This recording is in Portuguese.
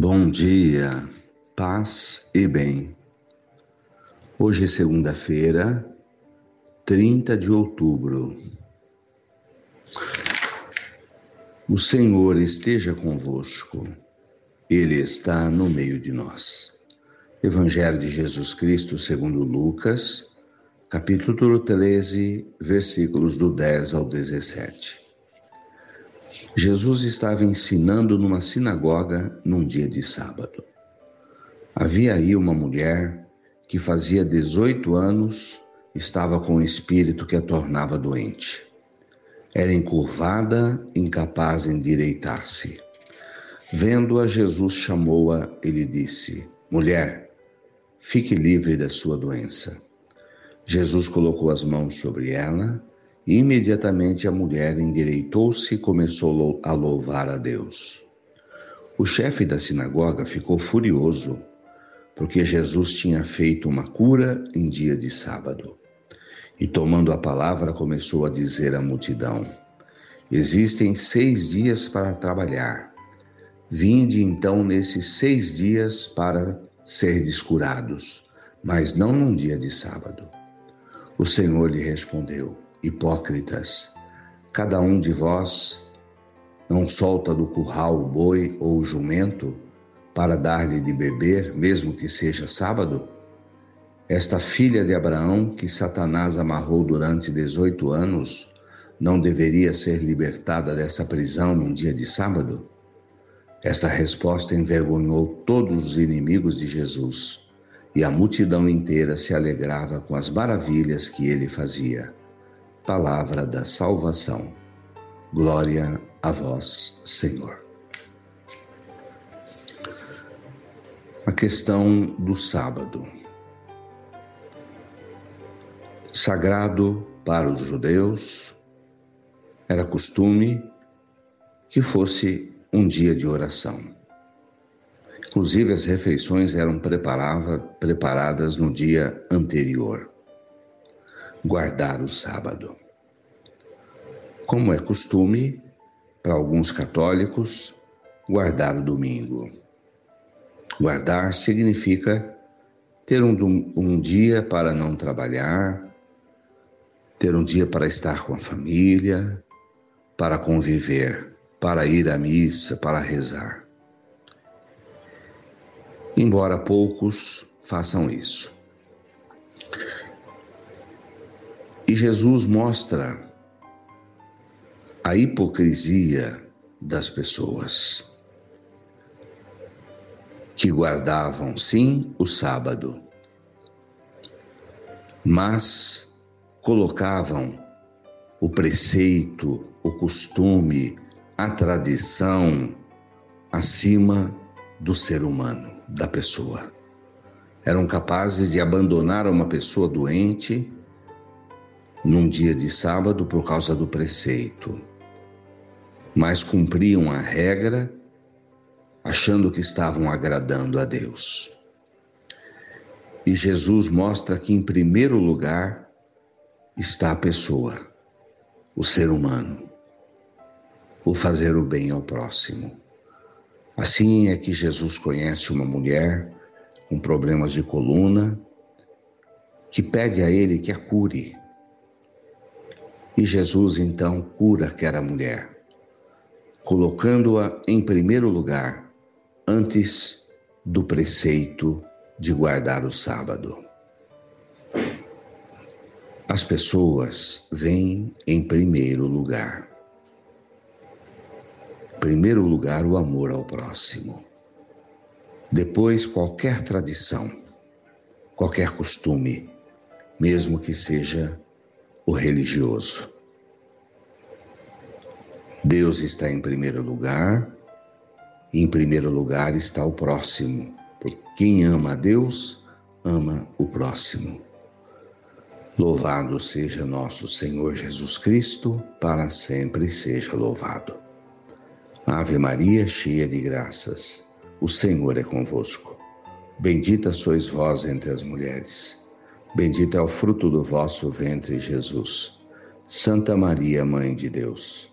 Bom dia, paz e bem. Hoje é segunda-feira, 30 de outubro. O Senhor esteja convosco, Ele está no meio de nós. Evangelho de Jesus Cristo segundo Lucas, capítulo 13, versículos do 10 ao 17. Jesus estava ensinando numa sinagoga num dia de sábado. Havia aí uma mulher que fazia 18 anos estava com um espírito que a tornava doente. Era encurvada, incapaz de endireitar-se. Vendo-a, Jesus chamou-a e lhe disse: Mulher, fique livre da sua doença. Jesus colocou as mãos sobre ela imediatamente a mulher endireitou-se e começou a louvar a Deus. O chefe da sinagoga ficou furioso, porque Jesus tinha feito uma cura em dia de sábado. E tomando a palavra, começou a dizer à multidão: Existem seis dias para trabalhar. Vinde então nesses seis dias para ser curados, mas não num dia de sábado. O Senhor lhe respondeu: Hipócritas, cada um de vós não solta do curral o boi ou o jumento para dar-lhe de beber, mesmo que seja sábado? Esta filha de Abraão, que Satanás amarrou durante 18 anos, não deveria ser libertada dessa prisão num dia de sábado? Esta resposta envergonhou todos os inimigos de Jesus, e a multidão inteira se alegrava com as maravilhas que ele fazia palavra da salvação. Glória a vós, Senhor. A questão do sábado. Sagrado para os judeus, era costume que fosse um dia de oração. Inclusive, as refeições eram preparadas no dia anterior guardar o sábado. Como é costume, para alguns católicos, guardar o domingo. Guardar significa ter um, um dia para não trabalhar, ter um dia para estar com a família, para conviver, para ir à missa, para rezar. Embora poucos façam isso. Jesus mostra a hipocrisia das pessoas que guardavam sim o sábado, mas colocavam o preceito, o costume, a tradição acima do ser humano, da pessoa. Eram capazes de abandonar uma pessoa doente num dia de sábado por causa do preceito, mas cumpriam a regra achando que estavam agradando a Deus. E Jesus mostra que, em primeiro lugar, está a pessoa, o ser humano, o fazer o bem ao próximo. Assim é que Jesus conhece uma mulher com problemas de coluna que pede a ele que a cure. E Jesus então cura aquela mulher, colocando-a em primeiro lugar, antes do preceito de guardar o sábado. As pessoas vêm em primeiro lugar. Primeiro lugar, o amor ao próximo. Depois, qualquer tradição, qualquer costume, mesmo que seja o religioso. Deus está em primeiro lugar, e em primeiro lugar está o próximo, porque quem ama a Deus, ama o próximo. Louvado seja nosso Senhor Jesus Cristo, para sempre seja louvado. Ave Maria, cheia de graças, o Senhor é convosco. Bendita sois vós entre as mulheres Bendito é o fruto do vosso ventre, Jesus. Santa Maria, Mãe de Deus,